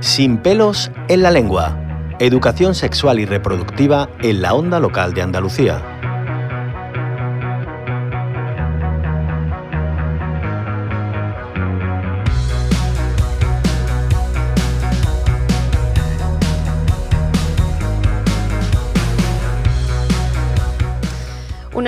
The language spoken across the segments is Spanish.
Sin pelos en la lengua. Educación sexual y reproductiva en la onda local de Andalucía.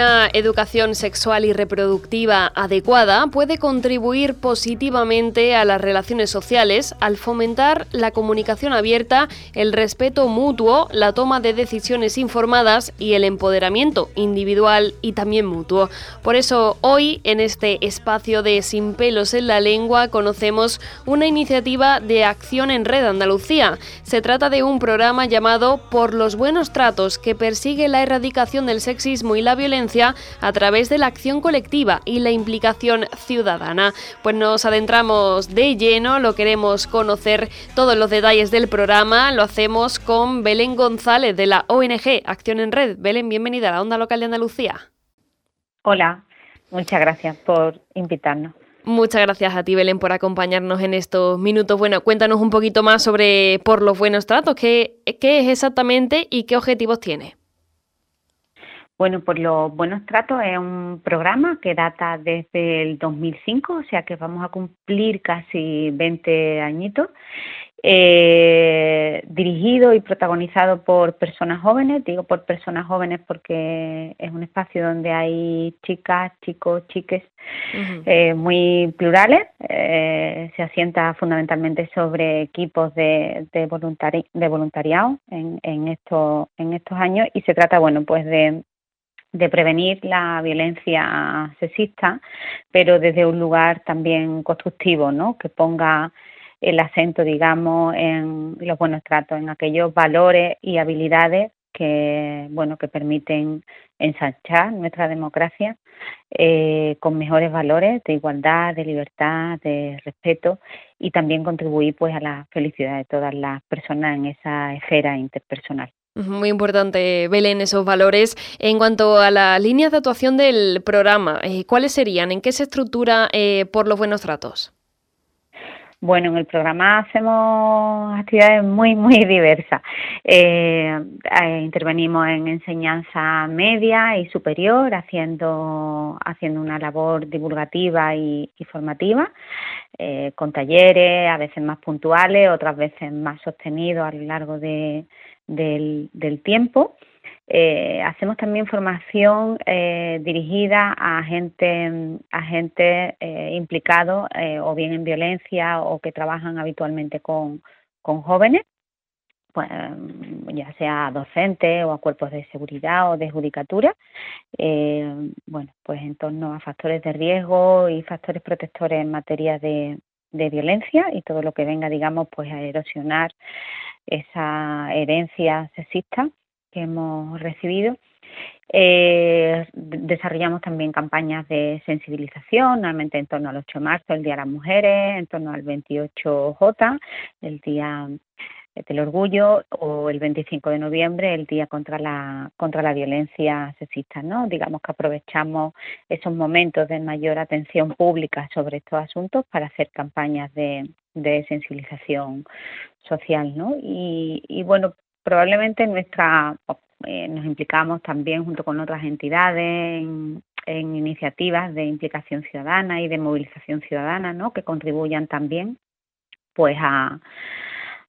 Una educación sexual y reproductiva adecuada puede contribuir positivamente a las relaciones sociales al fomentar la comunicación abierta, el respeto mutuo, la toma de decisiones informadas y el empoderamiento individual y también mutuo. Por eso hoy en este espacio de Sin pelos en la lengua conocemos una iniciativa de acción en red Andalucía. Se trata de un programa llamado Por los buenos tratos que persigue la erradicación del sexismo y la violencia a través de la acción colectiva y la implicación ciudadana. Pues nos adentramos de lleno, lo queremos conocer todos los detalles del programa, lo hacemos con Belén González de la ONG Acción en Red. Belén, bienvenida a la Onda Local de Andalucía. Hola, muchas gracias por invitarnos. Muchas gracias a ti, Belén, por acompañarnos en estos minutos. Bueno, cuéntanos un poquito más sobre Por los Buenos Tratos, qué, qué es exactamente y qué objetivos tiene. Bueno, por los buenos tratos es un programa que data desde el 2005, o sea que vamos a cumplir casi 20 añitos, eh, dirigido y protagonizado por personas jóvenes, digo por personas jóvenes porque es un espacio donde hay chicas, chicos, chiques eh, muy plurales, eh, se asienta fundamentalmente sobre equipos de, de, de voluntariado en, en, estos, en estos años y se trata, bueno, pues de de prevenir la violencia sexista, pero desde un lugar también constructivo, ¿no? Que ponga el acento, digamos, en los buenos tratos, en aquellos valores y habilidades que, bueno, que permiten ensanchar nuestra democracia eh, con mejores valores de igualdad, de libertad, de respeto y también contribuir, pues, a la felicidad de todas las personas en esa esfera interpersonal. Muy importante, Belén, esos valores. En cuanto a las líneas de actuación del programa, eh, ¿cuáles serían? ¿En qué se estructura eh, por los buenos tratos? Bueno, en el programa hacemos actividades muy, muy diversas. Eh, intervenimos en enseñanza media y superior, haciendo, haciendo una labor divulgativa y, formativa, con talleres, a veces más puntuales, otras veces más sostenidos a lo largo de, del tiempo. Eh, hacemos también formación eh, dirigida a gente, a gente eh, implicado o bien en violencia o que trabajan habitualmente con, con jóvenes, pues, ya sea docentes o a cuerpos de seguridad o de judicatura, bueno, pues en torno a factores de riesgo y factores protectores en materia de, de violencia y todo lo que venga, digamos, pues a erosionar esa herencia sexista que hemos recibido. Eh, desarrollamos también campañas de sensibilización, normalmente en torno al 8 de marzo, el Día de las Mujeres, en torno al 28J, el Día del Orgullo, o el 25 de noviembre, el Día contra la, contra la Violencia Sexista. ¿no? Digamos que aprovechamos esos momentos de mayor atención pública sobre estos asuntos para hacer campañas de, de sensibilización social, ¿no? Y, bueno, probablemente nuestra eh, nos implicamos también junto con otras entidades en, iniciativas de implicación ciudadana y de movilización ciudadana, ¿no? Que contribuyan también, pues, a,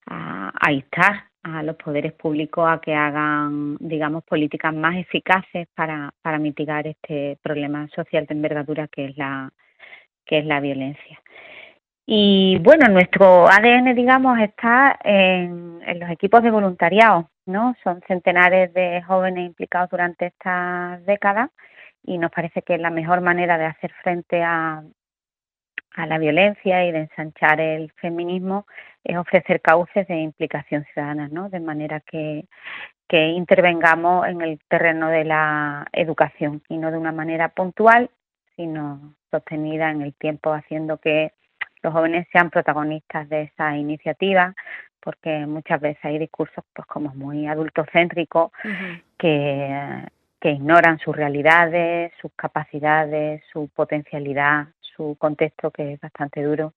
a, a instar a los poderes públicos a que hagan, digamos, políticas más eficaces para, para mitigar este problema social de envergadura que es la que es la violencia. Y bueno, nuestro ADN, digamos, está en, los equipos de voluntariado, ¿no? Son centenares de jóvenes implicados durante estas décadas y nos parece que la mejor manera de hacer frente a, a la violencia y de ensanchar el feminismo es ofrecer cauces de implicación ciudadana, ¿no? De manera que, que intervengamos en el terreno de la educación y no de una manera puntual, sino sostenida en el tiempo, haciendo que los jóvenes sean protagonistas de esa iniciativa, porque muchas veces hay discursos pues como muy adultocéntricos que, que ignoran sus realidades, sus capacidades, su potencialidad, su contexto que es bastante duro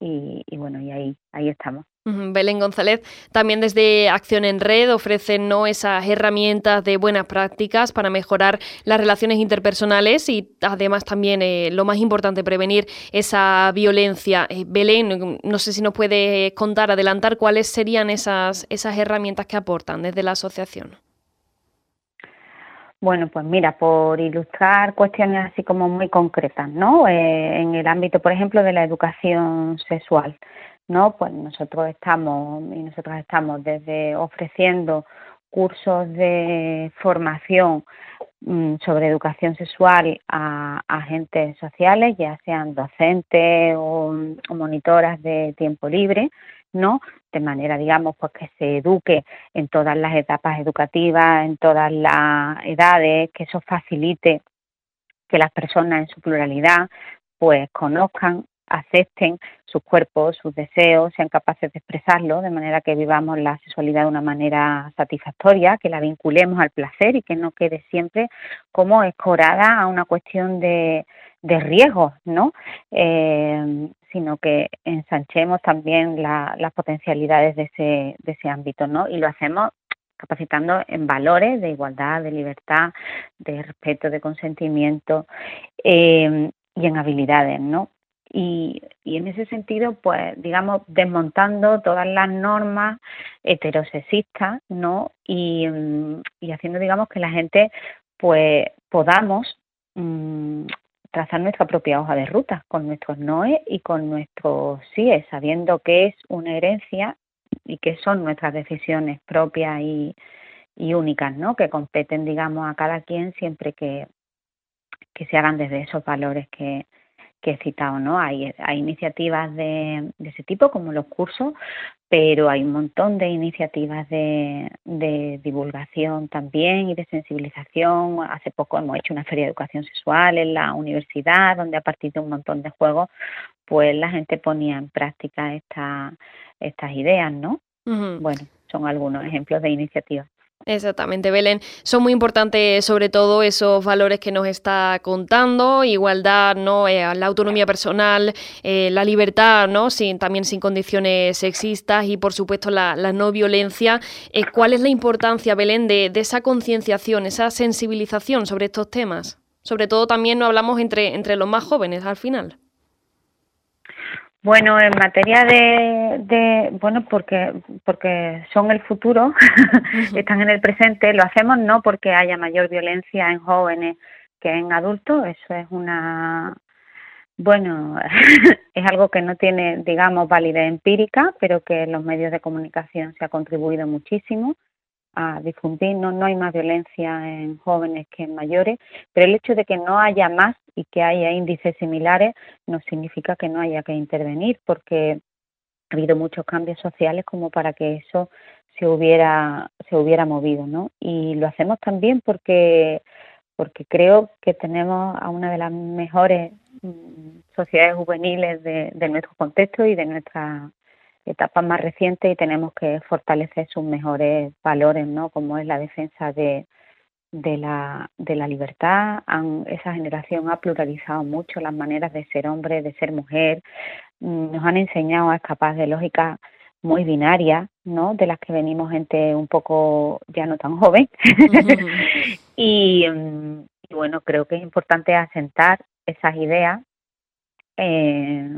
y, bueno, y ahí, ahí estamos. Belén González, también desde Acción en Red ofrecen ¿no? esas herramientas de buenas prácticas para mejorar las relaciones interpersonales y además también eh, lo más importante, prevenir esa violencia. Eh, Belén, no sé si nos puede contar, adelantar cuáles serían esas, esas herramientas que aportan desde la asociación. Bueno, pues mira, por ilustrar cuestiones así como muy concretas, ¿no? Eh, en el ámbito, por ejemplo, de la educación sexual. ¿no? Pues nosotros estamos y nosotras estamos desde ofreciendo cursos de formación sobre educación sexual a agentes sociales, ya sean docentes o, o, monitoras de tiempo libre, ¿no? De manera, digamos, pues que se eduque en todas las etapas educativas, en todas las edades, que eso facilite que las personas en su pluralidad pues conozcan acepten sus cuerpos, sus deseos, sean capaces de expresarlo, de manera que vivamos la sexualidad de una manera satisfactoria, que la vinculemos al placer y que no quede siempre como escorada a una cuestión de, de riesgo, ¿no? Eh, sino que ensanchemos también las potencialidades de ese, de ese ámbito, ¿no? Y lo hacemos capacitando en valores de igualdad, de libertad, de respeto, de consentimiento eh, y en habilidades, ¿no? Y, en ese sentido, pues, digamos, desmontando todas las normas heterosexistas, ¿no? Y, haciendo, digamos, que la gente, pues, podamos mm, trazar nuestra propia hoja de ruta con nuestros noes y con nuestros síes, sabiendo que es una herencia y que son nuestras decisiones propias y, y únicas, ¿no? Que competen, digamos, a cada quien siempre que, que se hagan desde esos valores que, que he citado, ¿no? Hay, hay iniciativas de, ese tipo, como los cursos, pero hay un montón de iniciativas de, divulgación también y de sensibilización. Hace poco hemos hecho una feria de educación sexual en la universidad, donde a partir de un montón de juegos, pues la gente ponía en práctica esta, estas ideas, ¿no? Bueno, son algunos ejemplos de iniciativas. Exactamente, Belén. Son muy importantes sobre todo esos valores que nos está contando, igualdad, ¿no? Eh, la autonomía personal, eh, la libertad, ¿no? Sin, también sin condiciones sexistas y por supuesto la, no violencia. Eh, ¿Cuál es la importancia, Belén, de, esa concienciación, esa sensibilización sobre estos temas? Sobre todo también no hablamos entre los más jóvenes al final. Bueno, en materia de, bueno, porque porque son el futuro, están en el presente, lo hacemos no porque haya mayor violencia en jóvenes que en adultos, eso es una, bueno, es algo que no tiene, digamos, validez empírica, pero que en los medios de comunicación se ha contribuido muchísimo a difundir. No, no hay más violencia en jóvenes que en mayores, pero el hecho de que no haya más y que haya índices similares no significa que no haya que intervenir, porque ha habido muchos cambios sociales como para que eso se hubiera se hubiera movido, ¿no? Y lo hacemos también porque porque creo que tenemos a una de las mejores mm, sociedades juveniles de, de nuestro contexto y de nuestra etapas más recientes y tenemos que fortalecer sus mejores valores, ¿no? Como es la defensa de, de, la, de la libertad. esa generación ha pluralizado mucho las maneras de ser hombre, de ser mujer. Mm, nos han enseñado a escapar de lógicas muy binarias, ¿no? De las que venimos gente un poco ya no tan joven. y, mm, y bueno, creo que es importante asentar esas ideas eh,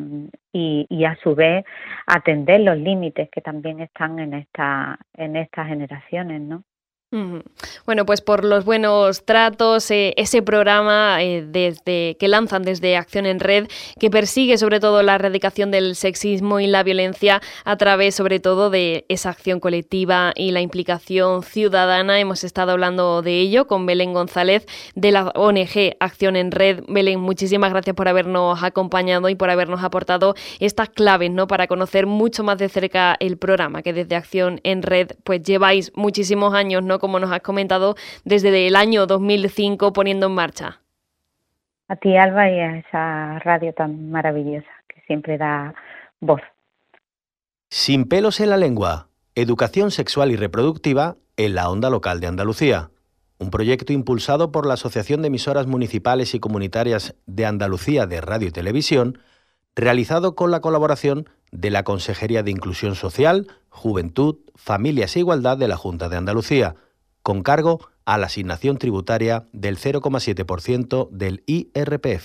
y, a su vez atender los límites que también están en esta en estas generaciones, ¿no? Bueno, pues por los buenos tratos, eh, ese programa eh, desde, que lanzan desde Acción en Red, que persigue sobre todo la erradicación del sexismo y la violencia a través sobre todo de esa acción colectiva y la implicación ciudadana. Hemos estado hablando de ello con Belén González de la ONG Acción en Red. Belén, muchísimas gracias por habernos acompañado y por habernos aportado estas claves ¿no? para conocer mucho más de cerca el programa que desde Acción en Red pues lleváis muchísimos años ¿no? como nos has comentado, desde el año 2005 poniendo en marcha. A ti, Alba, y a esa radio tan maravillosa que siempre da voz. Sin pelos en la lengua, educación sexual y reproductiva en la onda local de Andalucía. Un proyecto impulsado por la Asociación de Emisoras Municipales y Comunitarias de Andalucía de Radio y Televisión, realizado con la colaboración de la Consejería de Inclusión Social, Juventud, Familias e Igualdad de la Junta de Andalucía, con cargo a la asignación tributaria del 0,7% del IRPF.